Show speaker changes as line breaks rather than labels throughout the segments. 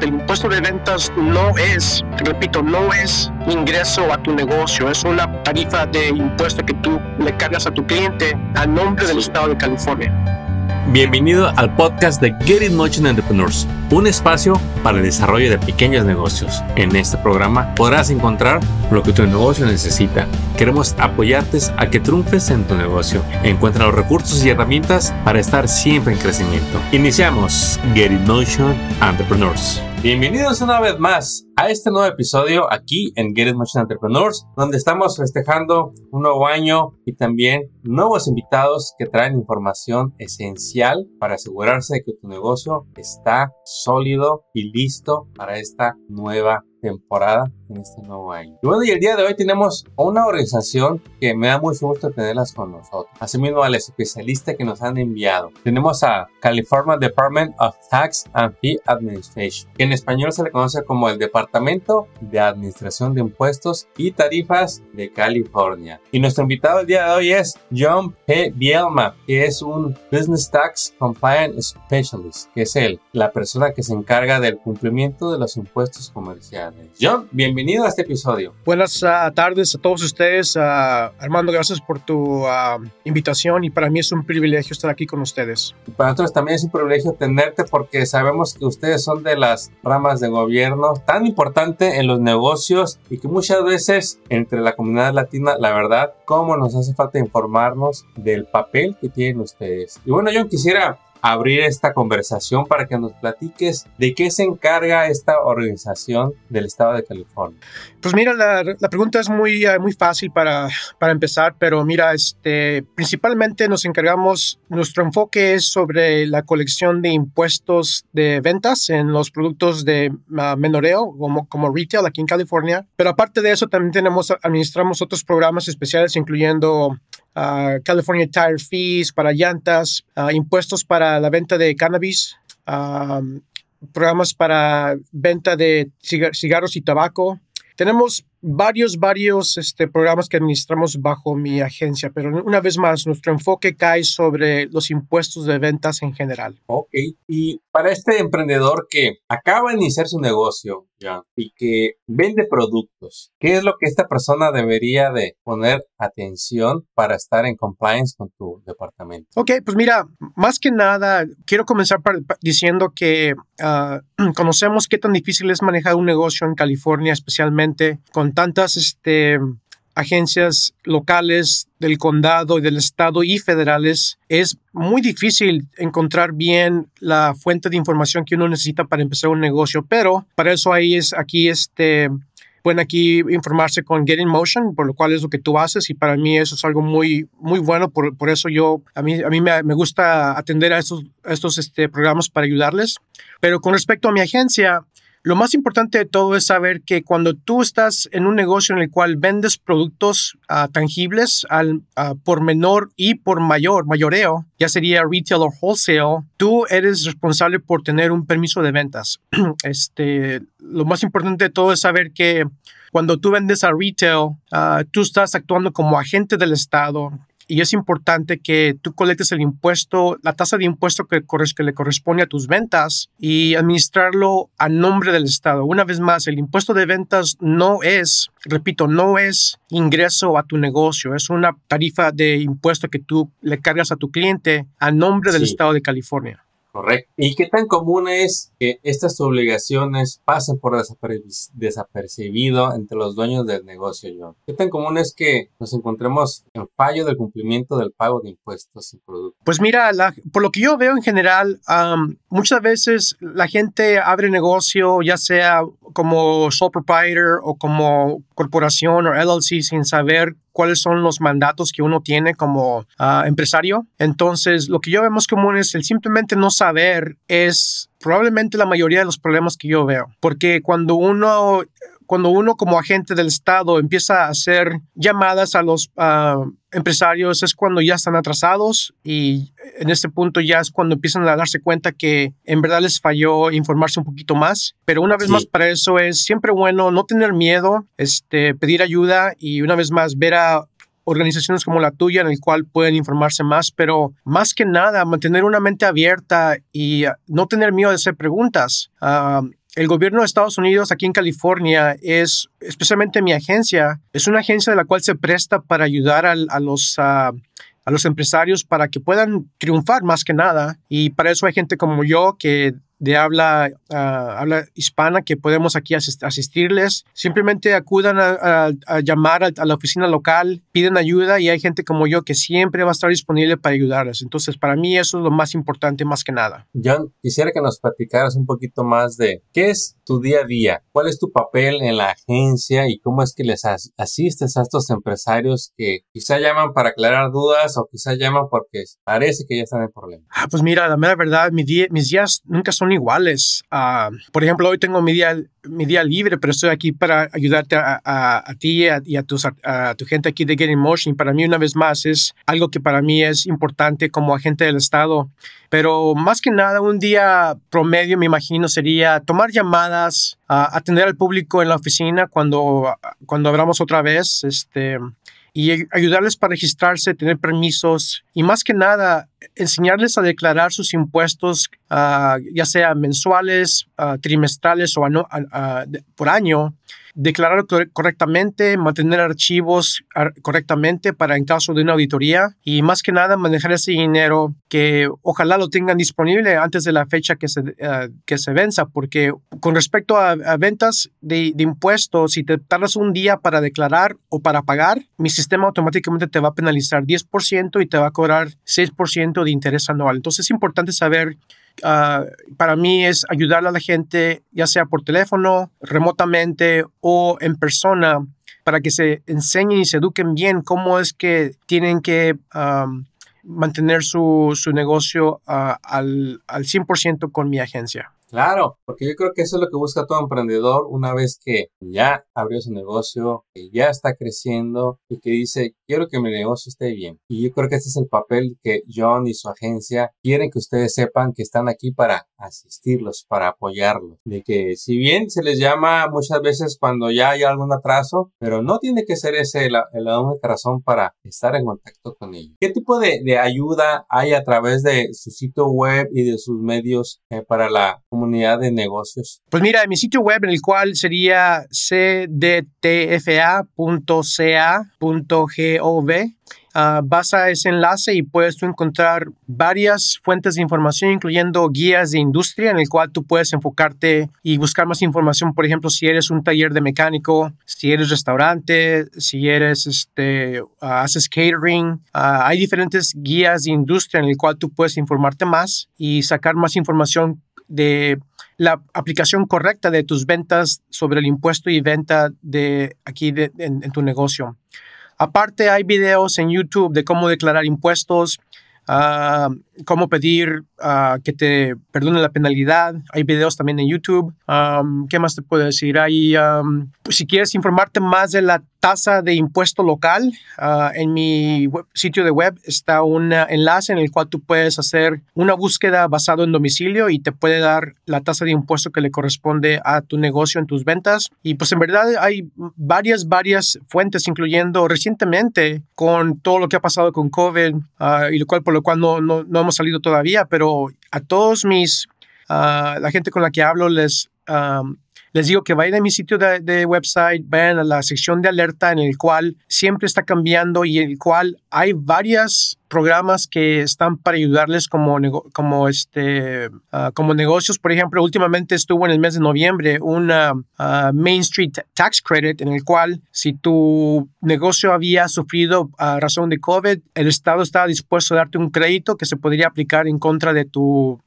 El impuesto de ventas no es, repito, no es ingreso a tu negocio, es una tarifa de impuesto que tú le cargas a tu cliente a nombre del Estado de California.
Bienvenido al podcast de Get It Motion Entrepreneurs, un espacio para el desarrollo de pequeños negocios. En este programa podrás encontrar lo que tu negocio necesita. Queremos apoyarte a que triunfes en tu negocio. Encuentra los recursos y herramientas para estar siempre en crecimiento. Iniciamos Get It Motion Entrepreneurs. Bienvenidos una vez más a este nuevo episodio aquí en Get It Motion Entrepreneurs, donde estamos festejando un nuevo año y también nuevos invitados que traen información esencial para asegurarse de que tu negocio está sólido y listo para esta nueva temporada en este nuevo año. Y bueno, y el día de hoy tenemos una organización que me da mucho gusto tenerlas con nosotros. Asimismo, al especialista que nos han enviado. Tenemos a California Department of Tax and Fee Administration, que en español se le conoce como el Departamento de Administración de Impuestos y Tarifas de California. Y nuestro invitado el día de hoy es John P. Bielma, que es un Business Tax Compliance Specialist, que es él, la persona que se encarga del cumplimiento de los impuestos comerciales. John, bienvenido a este episodio.
Buenas ah, tardes a todos ustedes. Uh, Armando, gracias por tu ah, invitación y para mí es un privilegio estar aquí con ustedes.
para nosotros también es un privilegio tenerte porque sabemos que ustedes son de las ramas de gobierno tan importante en los negocios y que muchas veces entre la comunidad latina, la verdad, cómo nos hace falta informarnos del papel que tienen ustedes. Y bueno, John, quisiera abrir esta conversación para que nos platiques de qué se encarga esta organización del Estado de California.
Pues mira, la, la pregunta es muy, eh, muy fácil para, para empezar, pero mira, este, principalmente nos encargamos, nuestro enfoque es sobre la colección de impuestos de ventas en los productos de uh, menoreo, como, como retail aquí en California. Pero aparte de eso, también tenemos, administramos otros programas especiales, incluyendo uh, California Tire Fees para llantas, uh, impuestos para la venta de cannabis, um, programas para venta de cigarros y tabaco. Tenemos varios, varios este, programas que administramos bajo mi agencia, pero una vez más, nuestro enfoque cae sobre los impuestos de ventas en general.
Ok, y para este emprendedor que acaba de iniciar su negocio ya, y que vende productos, ¿qué es lo que esta persona debería de poner atención para estar en compliance con tu departamento?
Ok, pues mira, más que nada, quiero comenzar diciendo que uh, conocemos qué tan difícil es manejar un negocio en California, especialmente con tantas este, agencias locales del condado y del estado y federales, es muy difícil encontrar bien la fuente de información que uno necesita para empezar un negocio, pero para eso ahí es aquí este pueden aquí informarse con Get in Motion, por lo cual es lo que tú haces y para mí eso es algo muy, muy bueno, por, por eso yo, a mí, a mí me, me gusta atender a estos, estos este, programas para ayudarles. Pero con respecto a mi agencia, lo más importante de todo es saber que cuando tú estás en un negocio en el cual vendes productos uh, tangibles al uh, por menor y por mayor, mayoreo, ya sería retail o wholesale, tú eres responsable por tener un permiso de ventas. este, lo más importante de todo es saber que cuando tú vendes a retail, uh, tú estás actuando como agente del Estado y es importante que tú colectes el impuesto, la tasa de impuesto que, que, le corresponde a tus ventas y administrarlo a nombre del Estado. Una vez más, el impuesto de ventas no es, repito, no es ingreso a tu negocio, es una tarifa de impuesto que tú le cargas a tu cliente a nombre del Estado de California.
Correcto. ¿Y qué tan común es que estas obligaciones pasen por desapercibido entre los dueños del negocio, John? ¿Qué tan común es que nos encontremos en fallo del cumplimiento del pago de impuestos y productos?
Pues mira, por lo que yo veo en general, muchas veces la gente abre negocio, ya sea como sole proprietor o como corporación o LLC sin saber cuáles son los mandatos que uno tiene como uh, empresario. Entonces, lo que yo vemos común es el simplemente no saber es probablemente la mayoría de los problemas que yo veo. Porque cuando uno cuando uno como agente del Estado empieza a hacer llamadas a los uh, empresarios es cuando ya están atrasados y en este punto ya es cuando empiezan a darse cuenta que en verdad les falló informarse un poquito más. Pero una vez sí. más para eso es siempre bueno no tener miedo, este, pedir ayuda y una vez más ver a organizaciones como la tuya en el cual pueden informarse más, pero más que nada mantener una mente abierta y no tener miedo de hacer preguntas. Uh, el gobierno de Estados Unidos aquí en California es, especialmente mi agencia, es una agencia de la cual se presta para ayudar a, los... a los empresarios para que puedan triunfar más que nada. Y para eso hay gente como yo que de habla, ah, habla hispana que podemos aquí asistirles. Simplemente acudan a, llamar a, la oficina local, piden ayuda y hay gente como yo que siempre va a estar disponible para ayudarles. Entonces, para mí eso es lo más importante más que nada.
John, quisiera que nos platicaras un poquito más de qué es tu día a día, cuál es tu papel en la agencia y cómo es que les asistes a estos empresarios que quizá llaman para aclarar dudas o quizá llaman porque parece que ya están en problema.
Ah, pues mira, la mera verdad, mis días nunca son iguales. Uh, por ejemplo, hoy tengo mi día, mi día libre, pero estoy aquí para ayudarte a, a, ti y, a, tus, a, tu gente aquí de Getting Motion. Para mí, una vez más, es algo que para mí es importante como agente del Estado. Pero más que nada, un día promedio, me imagino, sería tomar llamadas, atender al público en la oficina cuando, cuando abramos otra vez, este, y ayudarles para registrarse, tener permisos y más que nada enseñarles a declarar sus impuestos, ah, ya sea mensuales, uh, trimestrales o por año declarar correctamente, mantener archivos correctamente para en caso de una auditoría y más que nada manejar ese dinero que ojalá lo tengan disponible antes de la fecha que se, eh, que se venza, porque con respecto a, ventas de, impuestos, si te tardas un día para declarar o para pagar, mi sistema automáticamente te va a penalizar 10% y te va a cobrar 6% de interés anual. Entonces es importante saber Ah, para mí es ayudar a la gente, ya sea por teléfono, remotamente o en persona, para que se enseñen y se eduquen bien cómo es que tienen que mantener su, su negocio ah, al, al 100% con mi agencia.
Claro, porque yo creo que eso es lo que busca todo emprendedor una vez que ya abrió su negocio, que ya está creciendo y que dice, quiero que mi negocio esté bien. Y yo creo que este es el papel que John y su agencia quieren que ustedes sepan que están aquí para asistirlos, para apoyarlos. De que si bien se les llama muchas veces cuando ya hay algún atraso, pero no tiene que ser ese la, única razón para estar en contacto con ellos. ¿Qué tipo de, ayuda hay a través de su sitio web y de sus medios eh, para la comunidad de negocios?
Pues mira, mi sitio web en el cual sería cdtfa.ca.gov Uh, vas a ese enlace y puedes encontrar varias fuentes de información, incluyendo guías de industria en el cual tú puedes enfocarte y buscar más información. Por ejemplo, si eres un taller de mecánico, si eres restaurante, si eres, este, ah, haces catering. Ah, hay diferentes guías de industria en el cual tú puedes informarte más y sacar más información de la aplicación correcta de tus ventas sobre el impuesto y venta de aquí en, tu negocio. Aparte hay videos en YouTube de cómo declarar impuestos, uh, cómo pedir uh, que te perdone la penalidad. Hay videos también en YouTube. Um, ¿Qué más te puedo decir? Hay, um, pues, si quieres informarte más de la tasa de impuesto local, uh, en mi sitio de web está un enlace en el cual tú puedes hacer una búsqueda basado en domicilio y te puede dar la tasa de impuesto que le corresponde a tu negocio en tus ventas. Y pues en verdad hay varias, varias fuentes, incluyendo recientemente con todo lo que ha pasado con COVID y lo cual por lo cual no, no, no hemos salido todavía, pero a todos mis, uh, la gente con la que hablo les, um, les digo que vayan a mi sitio de, website, vayan a la sección de alerta en el cual siempre está cambiando y en el cual hay varios programas que están para ayudarles como, como, este, ah, como negocios. Por ejemplo, últimamente estuvo en el mes de noviembre una ah, Main Street Tax Credit en el cual si tu negocio había sufrido a razón de COVID, el Estado estaba dispuesto a darte un crédito que se podría aplicar en contra de tu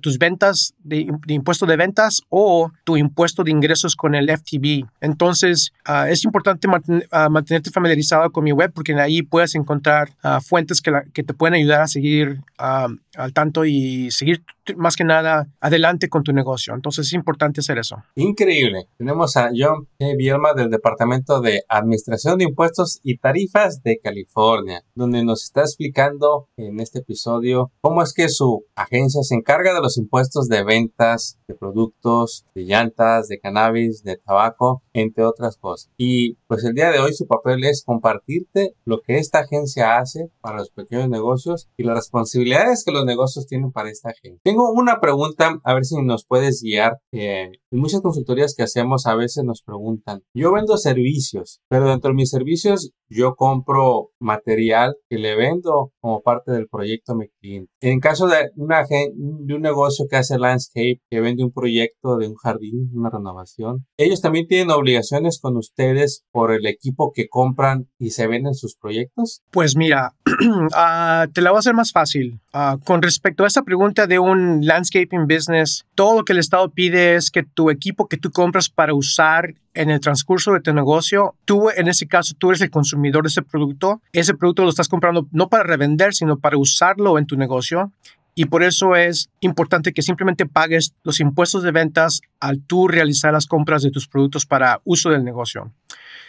tus ventas de, impuesto de ventas o tu impuesto de ingresos con el FTB. Entonces, ah, es importante ah, mantenerte familiarizado con mi web porque ahí puedes encontrar ah, fuentes que, que, te pueden ayudar a seguir al tanto y seguir más que nada adelante con tu negocio. Entonces, es importante hacer eso.
Increíble. Tenemos a John P. Bielma del Departamento de Administración de Impuestos y Tarifas de California, donde nos está explicando en este episodio cómo es que su agencia se encarga encarga de los impuestos de ventas de productos, de llantas, de cannabis, de tabaco, entre otras cosas. Y pues el día de hoy su papel es compartirte lo que esta agencia hace para los pequeños negocios y las responsabilidades que los negocios tienen para esta agencia. Tengo una pregunta, a ver si nos puedes guiar. Eh, en muchas consultorías que hacemos a veces nos preguntan, yo vendo servicios, pero dentro de mis servicios yo compro material que le vendo como parte del proyecto a mi cliente. En caso de, una, de un negocio que hace landscape, que vende un proyecto de un jardín, una renovación, ellos también tienen obligaciones con ustedes por el equipo que compran y se venden sus proyectos.
Pues mira, ah, te la voy a hacer más fácil. Ah, con respecto a esa pregunta de un landscaping business, todo lo que el Estado pide es que tu equipo que tú compras para usar en el transcurso de tu negocio, tú en ese caso, tú eres el consumidor de ese producto. Ese producto lo estás comprando no para revender, sino para usarlo en tu negocio. Y por eso es importante que simplemente pagues los impuestos de ventas al tú realizar las compras de tus productos para uso del negocio.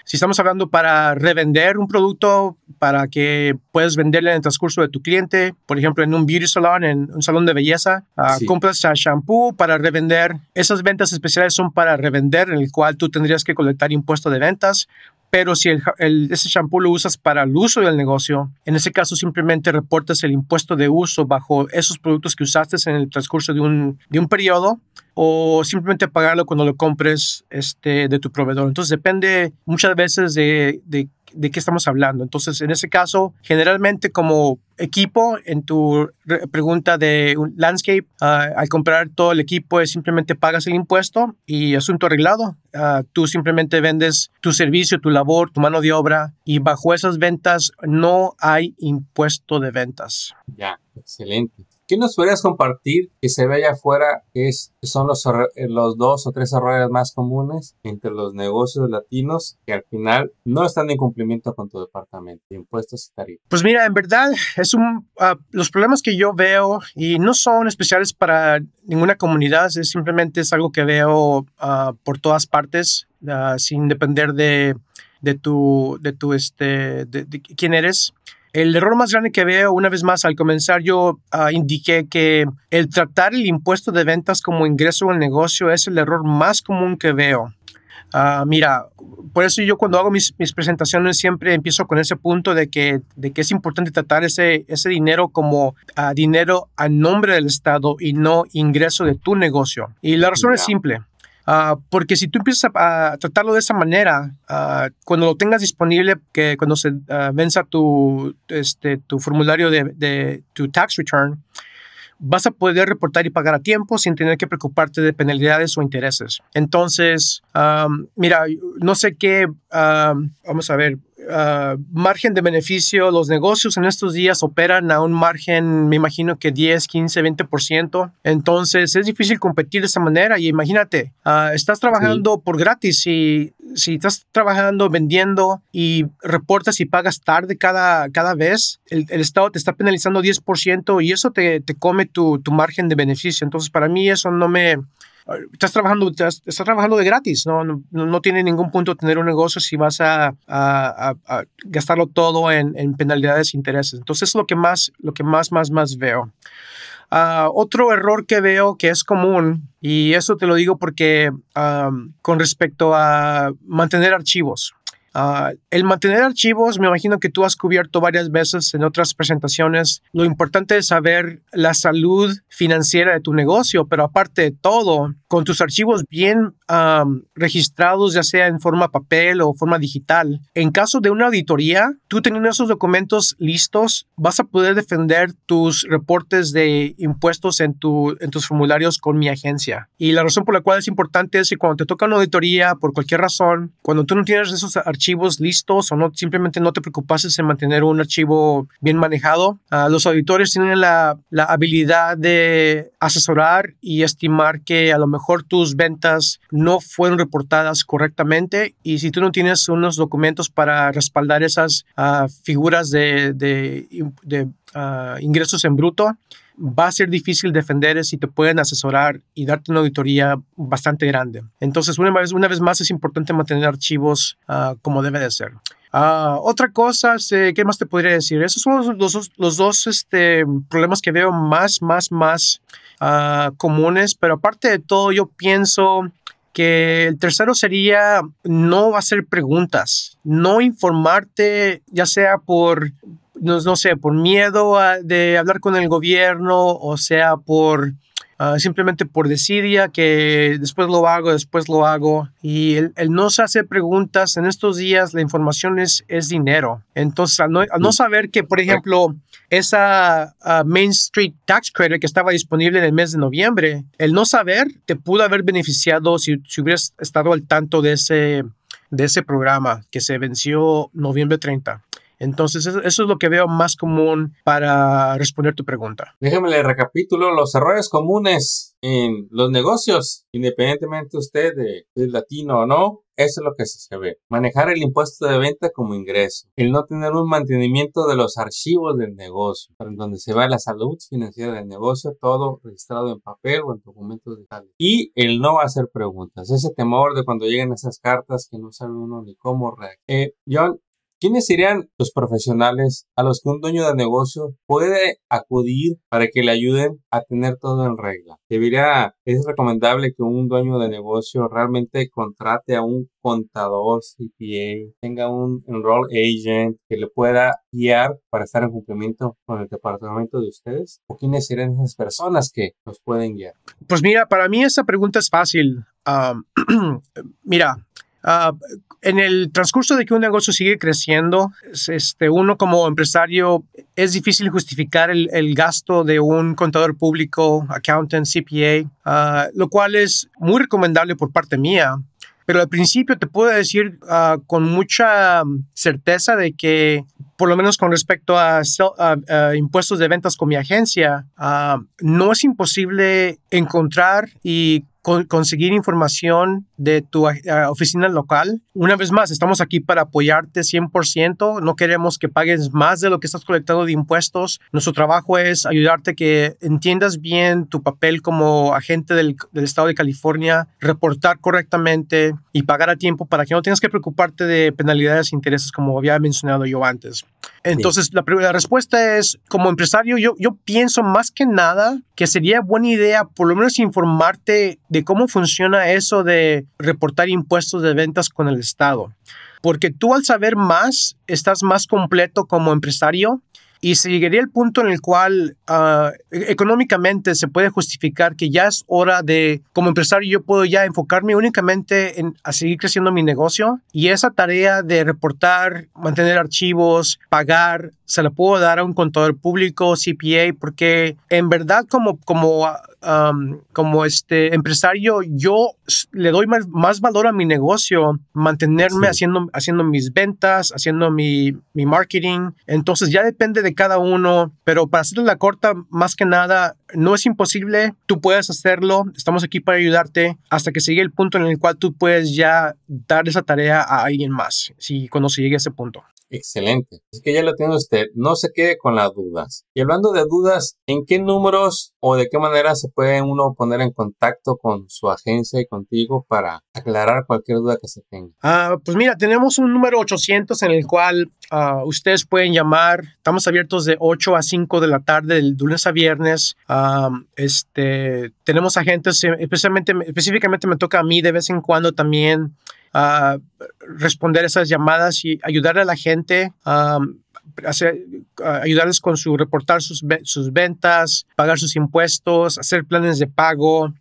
Si estamos hablando para revender un producto, para que puedas venderle en el transcurso de tu cliente, por ejemplo, en un beauty salon, en un salón de belleza, uh, compras shampoo para revender. Esas ventas especiales son para revender, en el cual tú tendrías que colectar impuesto de ventas. Pero si el, ese shampoo lo usas para el uso del negocio, en ese caso simplemente reportas el impuesto de uso bajo esos productos que usaste en el transcurso de un, de un periodo o simplemente pagarlo cuando lo compres este, de tu proveedor. Entonces depende muchas veces de, de de qué estamos hablando. Entonces, en ese caso, generalmente como equipo, en tu pregunta de un landscape, ah, al comprar todo el equipo, simplemente pagas el impuesto y asunto arreglado. Ah, tú simplemente vendes tu servicio, tu labor, tu mano de obra y bajo esas ventas no hay impuesto de ventas.
Ya, excelente. ¿Qué nos podrías compartir que se ve allá afuera que, es, son los, eh, los dos o tres errores más comunes entre los negocios latinos que al final no están en cumplimiento con tu departamento de impuestos y tarifas?
Pues mira, en verdad, es un, ah, los problemas que yo veo y no son especiales para ninguna comunidad, es simplemente es algo que veo ah, por todas partes, ah, sin depender de, de tu, de tu, este, de quién eres. El error más grande que veo, una vez más, al comenzar yo ah, indiqué que el tratar el impuesto de ventas como ingreso al negocio es el error más común que veo. Ah, mira, por eso yo cuando hago mis, presentaciones siempre empiezo con ese punto de que, de que es importante tratar ese, ese dinero como ah, dinero a nombre del Estado y no ingreso de tu negocio. Y la razón es simple. Ah, porque si tú empiezas a, tratarlo de esa manera, ah, cuando lo tengas disponible, que cuando se uh, venza tu, este, tu formulario de, tu tax return, vas a poder reportar y pagar a tiempo sin tener que preocuparte de penalidades o intereses. Entonces, mira, no sé qué, vamos a ver, Ah, margen de beneficio, los negocios en estos días operan a un margen, me imagino que 10, 15, 20%. Entonces es difícil competir de esa manera y imagínate, uh, estás trabajando por gratis y si estás trabajando, vendiendo y reportas y pagas tarde cada, cada vez, el, el Estado te está penalizando 10% y eso te, te come tu, tu margen de beneficio. Entonces para mí eso no me estás trabajando, estás, trabajando de gratis, ¿no? No, no tiene ningún punto tener un negocio si vas a, a, a, gastarlo todo en, en, penalidades e intereses. Entonces, es lo que más, lo que más, más, más veo. Uh, otro error que veo que es común, y eso te lo digo porque um, con respecto a mantener archivos. Uh, el mantener archivos, me imagino que tú has cubierto varias veces en otras presentaciones. Lo importante es saber la salud financiera de tu negocio, pero aparte de todo, con tus archivos bien registrados, ya sea en forma papel o forma digital, en caso de una auditoría, tú teniendo esos documentos listos, vas a poder defender tus reportes de impuestos en, en tus formularios con mi agencia. Y la razón por la cual es importante es que cuando te toca una auditoría, por cualquier razón, cuando tú no tienes esos archivos, archivos listos o no simplemente no te preocupases en mantener un archivo bien manejado. Uh, los auditores tienen la, la, habilidad de asesorar y estimar que a lo mejor tus ventas no fueron reportadas correctamente y si tú no tienes unos documentos para respaldar esas uh, figuras de, de, de uh, ingresos en bruto, va a ser difícil defender si te pueden asesorar y darte una auditoría bastante grande. Entonces, una vez, una vez más, es importante mantener archivos uh, como debe de ser. Uh, otra cosa, ¿qué más te podría decir? Esos son los, los, los dos este, problemas que veo más, más, más ah, comunes, pero aparte de todo, yo pienso que el tercero sería no hacer preguntas, no informarte, ya sea por, no, sé, por miedo de hablar con el gobierno, o sea, por Ah, simplemente por desidia que después lo hago, después lo hago. Y el, no se hace preguntas en estos días, la información es, es dinero. Entonces, al no, saber que, por ejemplo, esa ah, Main Street Tax Credit que estaba disponible en el mes de noviembre, el no saber te pudo haber beneficiado si, si hubieras estado al tanto de ese, de ese programa que se venció noviembre 30. Entonces, eso, es lo que veo más común para responder tu pregunta.
Déjame le recapitulo los errores comunes en los negocios, independientemente usted de, latino o no. Eso es lo que se ve. Manejar el impuesto de venta como ingreso. El no tener un mantenimiento de los archivos del negocio, donde se va la salud financiera del negocio, todo registrado en papel o en documentos digitales. Y el no hacer preguntas. Ese temor de cuando lleguen esas cartas que no sabe uno ni cómo reaccionar. Eh, John, ¿Quiénes serían los profesionales a los que un dueño de negocio puede acudir para que le ayuden a tener todo en regla? Debería, es recomendable que un dueño de negocio realmente contrate a un contador CPA, tenga un enroll agent que le pueda guiar para estar en cumplimiento con el departamento de ustedes? ¿O quiénes serían esas personas que nos pueden guiar?
Pues mira, para mí esa pregunta es fácil. mira, Uh, en el transcurso de que un negocio sigue creciendo, este, uno como empresario es difícil justificar el, el gasto de un contador público, accountant, CPA, uh, lo cual es muy recomendable por parte mía. Pero al principio te puedo decir uh, con mucha certeza de que, por lo menos con respecto a, a impuestos de ventas con mi agencia, no es imposible encontrar y conseguir información de tu eh, oficina local. Una vez más, estamos aquí para apoyarte 100%. No queremos que pagues más de lo que estás colectando de impuestos. Nuestro trabajo es ayudarte que entiendas bien tu papel como agente del, estado de California, reportar correctamente y pagar a tiempo para que no tengas que preocuparte de penalidades e intereses como había mencionado yo antes. Entonces, la, respuesta es, como empresario, yo, yo pienso más que nada que sería buena idea por lo menos informarte de cómo funciona eso de reportar impuestos de ventas con el Estado. Porque tú al saber más, estás más completo como empresario y se llegaría el punto en el cual e-, económicamente se puede justificar que ya es hora de, como empresario, yo puedo ya enfocarme únicamente en a seguir creciendo mi negocio. Y esa tarea de reportar, mantener archivos, pagar, se la puedo dar a un contador público, CPA, porque en verdad como, como, como este empresario yo le doy más, valor a mi negocio, mantenerme haciendo, haciendo mis ventas, haciendo mi, mi marketing. Entonces ya depende de cada uno, pero para hacer la corta, más que nada, no es imposible, tú puedes hacerlo, estamos aquí para ayudarte hasta que llegue el punto en el cual tú puedes ya dar esa tarea a alguien más, si cuando se llegue a ese punto.
Excelente. Es que ya lo tiene usted. No se quede con las dudas. Y hablando de dudas, ¿en qué números o de qué manera se puede uno poner en contacto con su agencia y contigo para aclarar cualquier duda que se tenga?
Ah, pues mira, tenemos un número 800 en el cual ah, ustedes pueden llamar. Estamos abiertos de 8 a 5 de la tarde, del lunes a viernes. Este, tenemos agentes, eh, especialmente, específicamente me toca a mí de vez en cuando también a responder esas llamadas y ayudar a la gente a ayudarles con su reportar sus, sus, ventas, pagar sus impuestos, hacer planes de pago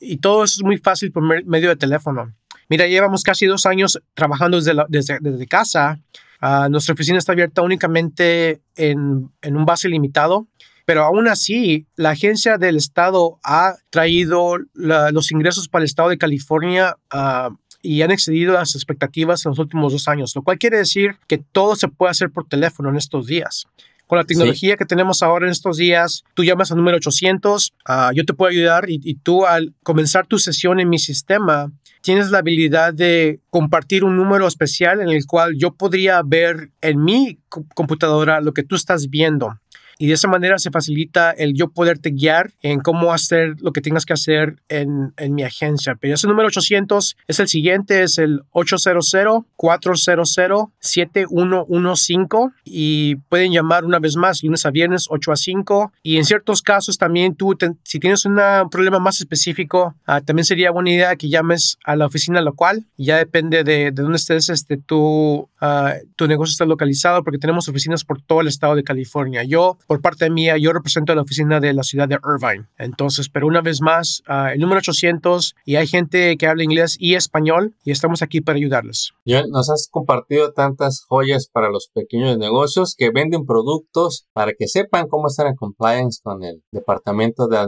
y todo eso es muy fácil por medio de teléfono. Mira, llevamos casi dos años trabajando desde, desde, desde, casa. Ah, nuestra oficina está abierta únicamente en, en un base limitado pero aún así, la agencia del Estado ha traído los ingresos para el Estado de California uh, y han excedido las expectativas en los últimos dos años, lo cual quiere decir que todo se puede hacer por teléfono en estos días. Con la tecnología que tenemos ahora en estos días, tú llamas al número 800, ah, yo te puedo ayudar y, y, tú al comenzar tu sesión en mi sistema, tienes la habilidad de compartir un número especial en el cual yo podría ver en mi computadora lo que tú estás viendo. Y de esa manera se facilita el yo poderte guiar en cómo hacer lo que tengas que hacer en, en mi agencia. Pero ese número 800 es el siguiente, es el 800-400-7115 y pueden llamar una vez más lunes a viernes 8 a 5 y en ciertos casos también tú si tienes un problema más específico ah, también sería buena idea que llames a la oficina local ya depende de, de dónde estés este, tu, uh, tu negocio está localizado porque tenemos oficinas por todo el estado de California. Yo, por parte mía, yo represento la oficina de la ciudad de Irvine. Entonces, pero una vez más, uh, el número 800 y hay gente que habla inglés y español y estamos aquí para ayudarles.
Ya nos has compartido tantas joyas para los pequeños negocios que venden productos para que sepan cómo estar en compliance con el Departamento de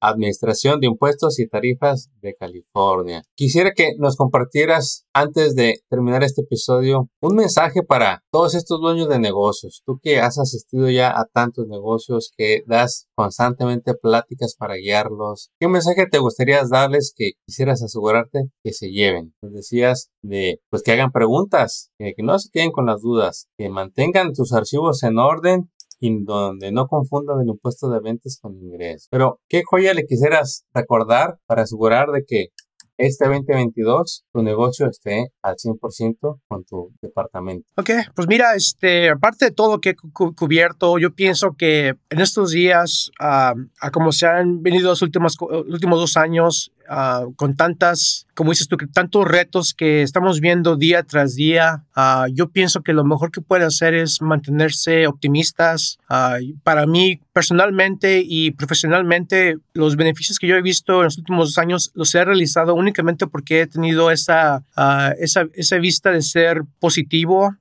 Administración de Impuestos y Tarifas de California. Quisiera que nos compartieras antes de terminar este episodio un mensaje para todos estos dueños de negocios. Tú que has asistido ya a tantos negocios, que das constantemente pláticas para guiarlos, ¿qué mensaje te gustaría darles que quisieras asegurarte que se lleven? Nos decías de, pues que hagan preguntas, que, que no se queden con las dudas, que mantengan tus archivos en orden y donde no confundan el impuesto de ventas con ingresos. Pero, ¿qué joya le quisieras recordar para asegurar de que este 2022 tu negocio esté al 100% con tu departamento.
Ok, pues mira, este, aparte de todo que he cubierto, yo pienso que en estos días, a como se han venido los últimos, últimos dos años, Ah, con tantas, como dices tú, tantos retos que estamos viendo día tras día, ah, yo pienso que lo mejor que puede hacer es mantenerse optimistas. Ah, para mí, personalmente y profesionalmente, los beneficios que yo he visto en los últimos años los he realizado únicamente porque he tenido esa, esa, esa vista de ser positivo,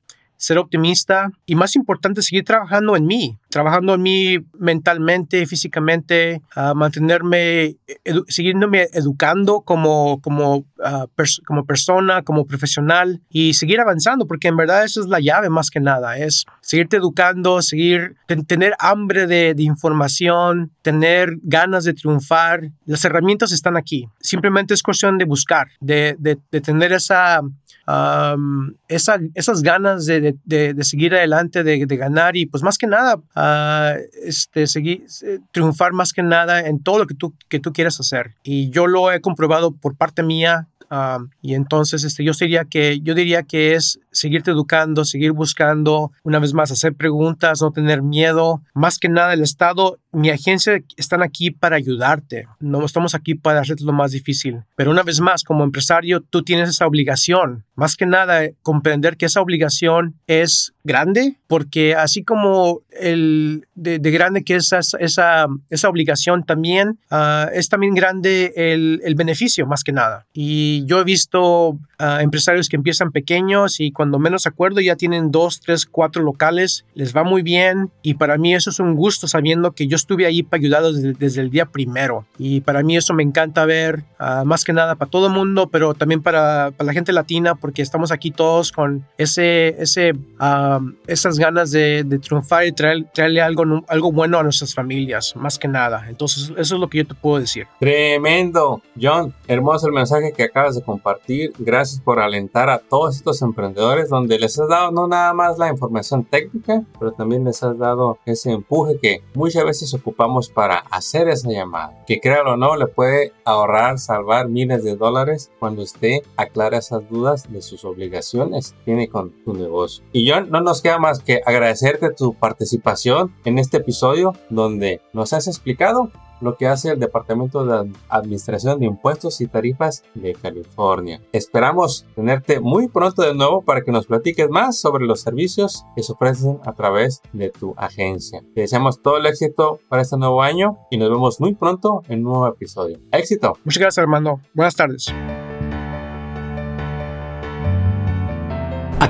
ser optimista y más importante, seguir trabajando en mí, trabajando en mí mentalmente, físicamente, mantenerme, edu educando como, como, uh, como persona, como profesional y seguir avanzando, porque en verdad eso es la llave más que nada, es seguirte educando, seguir, tener hambre de, de información, tener ganas de triunfar. Las herramientas están aquí. Simplemente es cuestión de buscar, de, de, de tener esa esa, esas ganas de, seguir adelante, de, de, ganar y pues más que nada, uh, este, seguir, eh, triunfar más que nada en todo lo que tú, que tú quieras hacer. Y yo lo he comprobado por parte mía y entonces este, yo, diría que, yo diría que es seguirte educando, seguir buscando, una vez más, hacer preguntas, no tener miedo. Más que nada, el Estado, mi agencia están aquí para ayudarte. No estamos aquí para hacerte lo más difícil. Pero una vez más, como empresario, tú tienes esa obligación. Más que nada, comprender que esa obligación es grande, porque así como el de, grande que es esa, esa, esa obligación, también ah, es también grande el, el beneficio, más que nada. Y yo he visto a empresarios que empiezan pequeños y cuando menos acuerdo ya tienen dos, tres, cuatro locales, les va muy bien y para mí eso es un gusto sabiendo que yo estuve ahí para ayudarlos desde, el día primero y para mí eso me encanta ver, ah, más que nada para todo el mundo, pero también para, para, la gente latina porque estamos aquí todos con ese, ese, esas ganas de, de triunfar y traer, traerle algo, algo bueno a nuestras familias, más que nada. Entonces eso es lo que yo te puedo decir.
Tremendo, John, hermoso el mensaje que acabas de compartir. Gracias por alentar a todos estos emprendedores donde les has dado no nada más la información técnica, pero también les has dado ese empuje que muchas veces ocupamos para hacer esa llamada. Que créalo o no, le puede ahorrar, salvar miles de dólares cuando usted aclara esas dudas de sus obligaciones que tiene con tu negocio. Y John, no nos queda más que agradecerte tu participación en este episodio donde nos has explicado lo que hace el Departamento de Administración de Impuestos y Tarifas de California. Esperamos tenerte muy pronto de nuevo para que nos platiques más sobre los servicios que se ofrecen a través de tu agencia. Te deseamos todo el éxito para este nuevo año y nos vemos muy pronto en un nuevo episodio. ¡Éxito!
Muchas gracias, Armando. Buenas tardes.